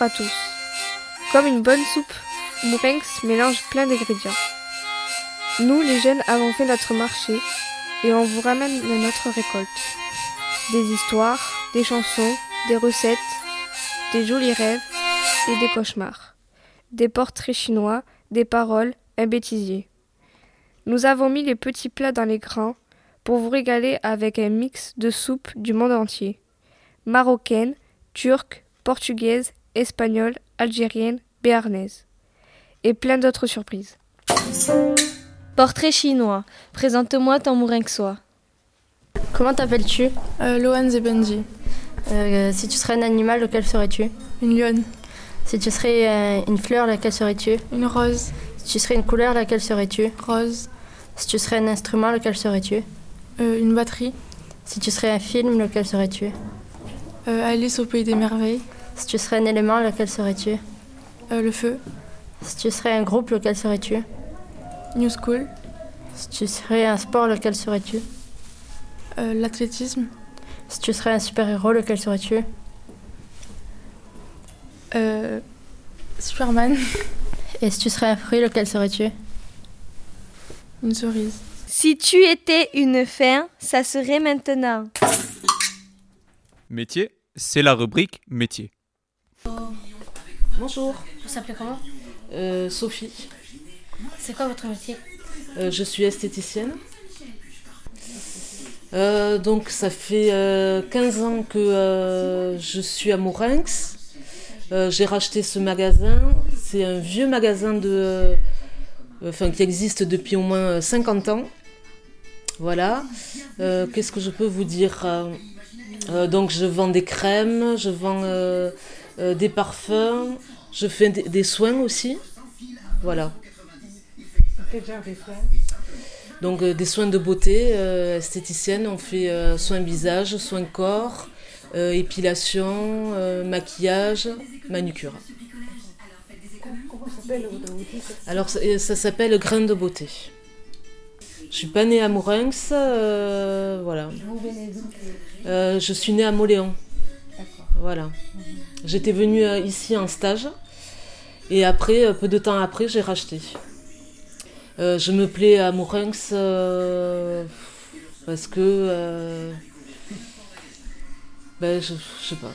À tous. Comme une bonne soupe, Mourenx mélange plein d'ingrédients. Nous, les jeunes, avons fait notre marché et on vous ramène notre récolte. Des histoires, des chansons, des recettes, des jolis rêves et des cauchemars. Des portraits chinois, des paroles, un bêtisier. Nous avons mis les petits plats dans les grands pour vous régaler avec un mix de soupes du monde entier. Marocaine, turque, portugaise, espagnole, algérienne, béarnaise. Et plein d'autres surprises. Portrait chinois. Présente-moi ton mourinxois. Comment t'appelles-tu? Euh, Lohan Zebenji. Euh, si tu serais un animal, lequel serais-tu? Une lionne. Si tu serais euh, une fleur, laquelle serais-tu? Une rose. Si tu serais une couleur, laquelle serais-tu? Rose. Si tu serais un instrument, lequel serais-tu? Euh, Une batterie. Si tu serais un film, lequel serais-tu? Euh, Alice au pays des merveilles. Si tu serais un élément, lequel serais-tu? Euh, Le feu. Si tu serais un groupe, lequel serais-tu? New School. Si tu serais un sport, lequel serais-tu? Euh, L'athlétisme. Si tu serais un super-héros, lequel serais-tu? Euh, Superman. Et si tu serais un fruit, lequel serais-tu? Une cerise. Si tu étais une fin, ça serait maintenant. Métier, c'est la rubrique métier. Bonjour, Vous s'appelez comment euh, Sophie. C'est quoi votre métier Euh, je suis esthéticienne. Euh, donc ça fait euh, 15 ans que je suis à Mourinx. Euh, J'ai racheté ce magasin. C'est un vieux magasin de, enfin, qui existe depuis au moins 50 ans. Voilà. Qu'est-ce que je peux vous dire Donc je vends des crèmes, je vends euh, des parfums, je fais des, des soins aussi. Voilà. Donc euh, des soins de beauté, euh, esthéticienne, on fait soins visage, soins corps, épilation, maquillage, manucure. Alors ça, ça s'appelle Grain de beauté. Je suis pas née à Mourinx, voilà. Je suis née à Moléon. Voilà. J'étais venue euh, ici en stage et après, euh, peu de temps après, j'ai racheté. Euh, je me plais à Mourinx parce que ben, je, sais pas.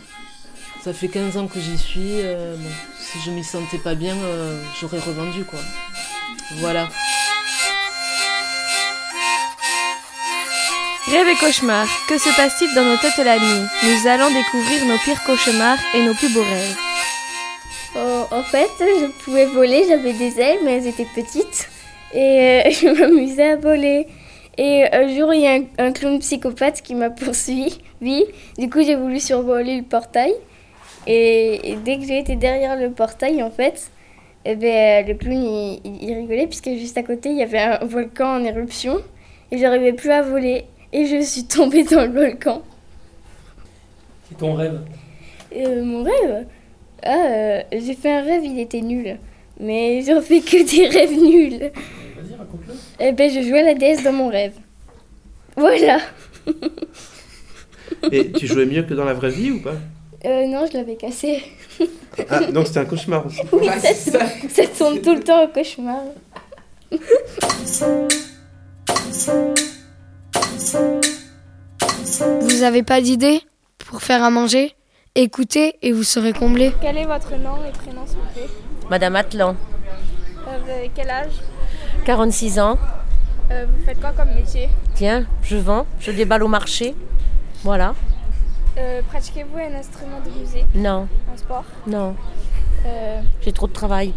Ça fait 15 ans que j'y suis. si je m'y sentais pas bien, j'aurais revendu quoi. Voilà. Rêve et cauchemar, que se passe-t-il dans nos têtes la nuit? Nous allons découvrir nos pires cauchemars et nos plus beaux rêves. Oh, en fait, je pouvais voler, j'avais des ailes, mais elles étaient petites. Et euh, je m'amusais à voler. Et un jour, il y a un, un clown psychopathe qui m'a poursuivi. Du coup, j'ai voulu survoler le portail. Et, dès que j'ai été derrière le portail, en fait, eh ben, le clown, il, rigolait, puisque juste à côté, il y avait un volcan en éruption. Et j'arrivais plus à voler. Et je suis tombée dans le volcan. C'est ton rêve Euh, mon rêve Ah, euh, j'ai fait un rêve, il était nul. Mais j'en fais que des rêves nuls. Vas-y, raconte-le. Eh ben, je jouais à la déesse dans mon rêve. Voilà. Et tu jouais mieux que dans la vraie vie ou pas? Euh, non, je l'avais cassé. Ah, donc c'était un cauchemar aussi. Oui, ça, tourne- ça tourne tout le temps au cauchemar. Vous avez pas d'idée pour faire à manger? Écoutez et vous serez comblé. Quel est votre nom et prénom, s'il vous plaît? Madame Atlan, Euh, Vous avez quel âge? 46 ans. Euh, Vous faites quoi comme métier? Tiens, je vends, je déballe au marché. Voilà. Euh, Pratiquez-vous un instrument de musique? Non, Un sport? Non, Euh, j'ai trop de travail.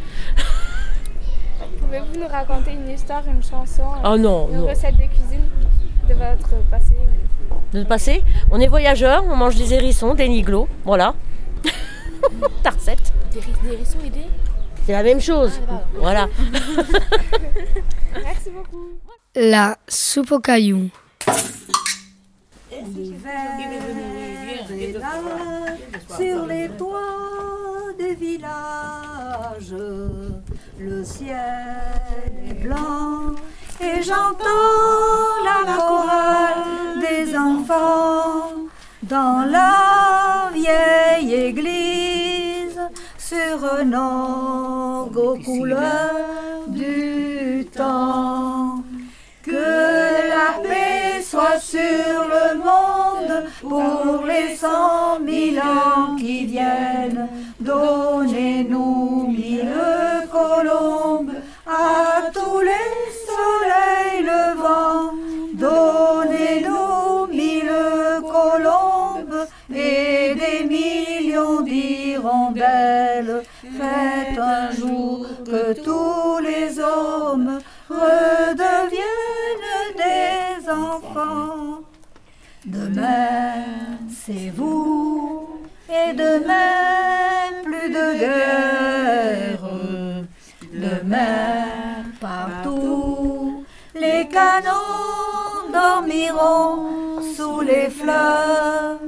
Pouvez-vous nous raconter une histoire, une chanson Oh non, Une non. recette de cuisine? De votre passé De passer, on est voyageurs, on mange des hérissons, des niglots. Voilà. Ta recette. Des, ri- des hérissons et des... C'est la même chose. Voilà. Merci beaucoup. La soupe aux cailloux. Sur les toits des villages, le ciel est blanc et j'entends la chorale des enfants dans la vieille église. un orgue aux couleurs du temps. Que la paix soit sur le monde pour les cent mille ans qui viennent. Donnez-nous Faites un jour que tous les hommes redeviennent des enfants. Demain, c'est vous, et demain, plus de guerre. Demain, partout, les canons dormiront sous les fleurs.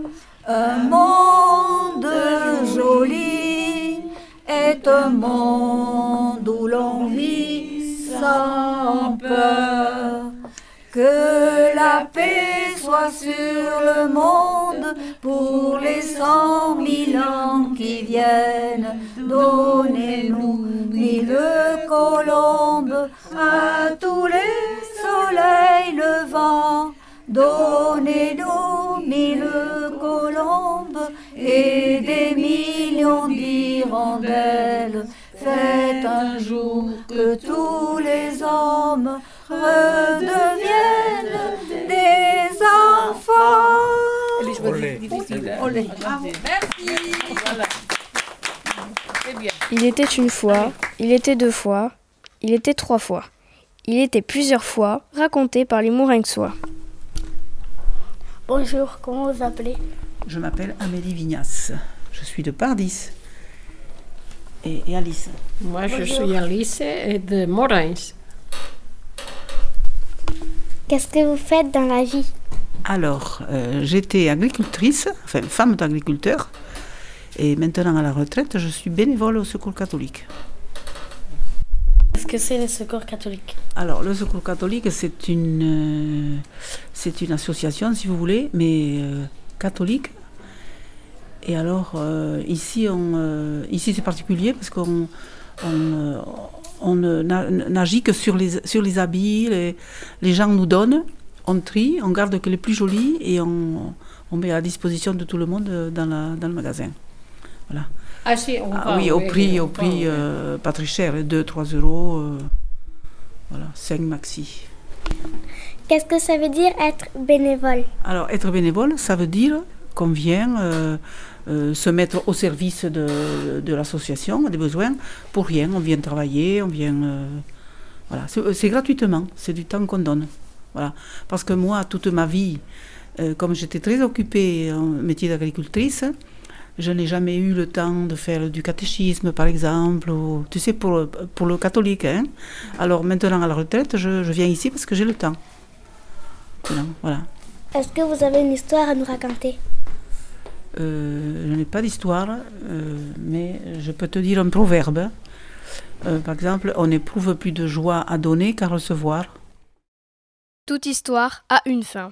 Que la paix soit sur le monde pour les cent mille ans qui viennent. Donnez-nous mille colombes à tous les soleils levants. Donnez-nous mille colombes et des millions d'hirondelles. Faites un jour que tous Olé. Il était une fois, il était deux fois, il était trois fois, il était plusieurs fois, raconté par les Mourinxois. Bonjour, comment vous appelez? Je m'appelle Amélie Vignas. Je suis de Pardis. Et, et Alice Moi, je suis Alice et de Morins. Qu'est-ce que vous faites dans la vie? Alors, euh, j'étais agricultrice, enfin femme d'agriculteur, et maintenant à la retraite, je suis bénévole au Secours catholique. Qu'est-ce que c'est le secours catholique? Alors, le Secours catholique, c'est une, euh, c'est une association, si vous voulez, mais euh, catholique. Et alors, ici, on, ici c'est particulier parce qu'on on, n'agit que sur les, sur les habits. Les, les gens nous donnent, on trie, on garde que les plus jolis et on, on met à disposition de tout le monde euh, dans, la, dans le magasin. Voilà. Ah si, on Ah va, oui, au oui, prix, au prix euh, pas très cher, 2-3 euros. euh, voilà, 5 maxi. Qu'est-ce que ça veut dire être bénévole? Alors, être bénévole, ça veut dire qu'on vient euh, euh, se mettre au service de, de l'association, des besoins, pour rien. On vient travailler, on vient. euh, voilà, c'est gratuitement, c'est du temps qu'on donne. Voilà. Parce que moi, toute ma vie, euh, comme j'étais très occupée en métier d'agricultrice, je n'ai jamais eu le temps de faire du catéchisme, par exemple, ou, tu sais, pour, pour le catholique. hein. Alors maintenant, à la retraite, je, je viens ici parce que j'ai le temps. Voilà. Est-ce que vous avez une histoire à nous raconter? Euh, je n'ai pas d'histoire, euh, mais je peux te dire un proverbe. Par exemple, on n'éprouve plus de joie à donner qu'à recevoir. Toute histoire a une fin.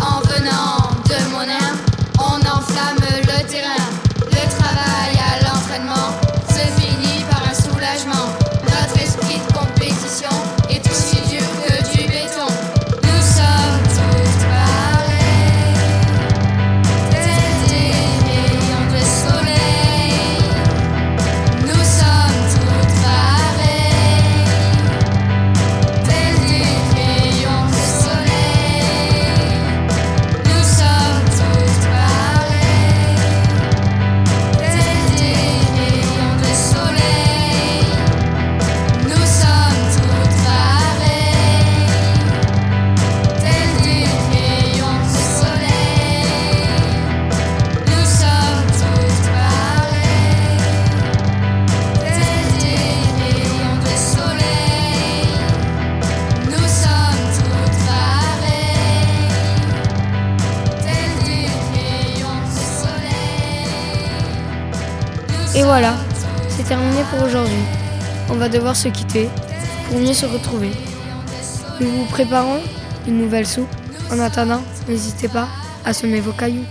En venant Et voilà, c'est terminé pour aujourd'hui. On va devoir se quitter pour mieux se retrouver. Nous vous préparons une nouvelle soupe. En attendant, n'hésitez pas à semer vos cailloux.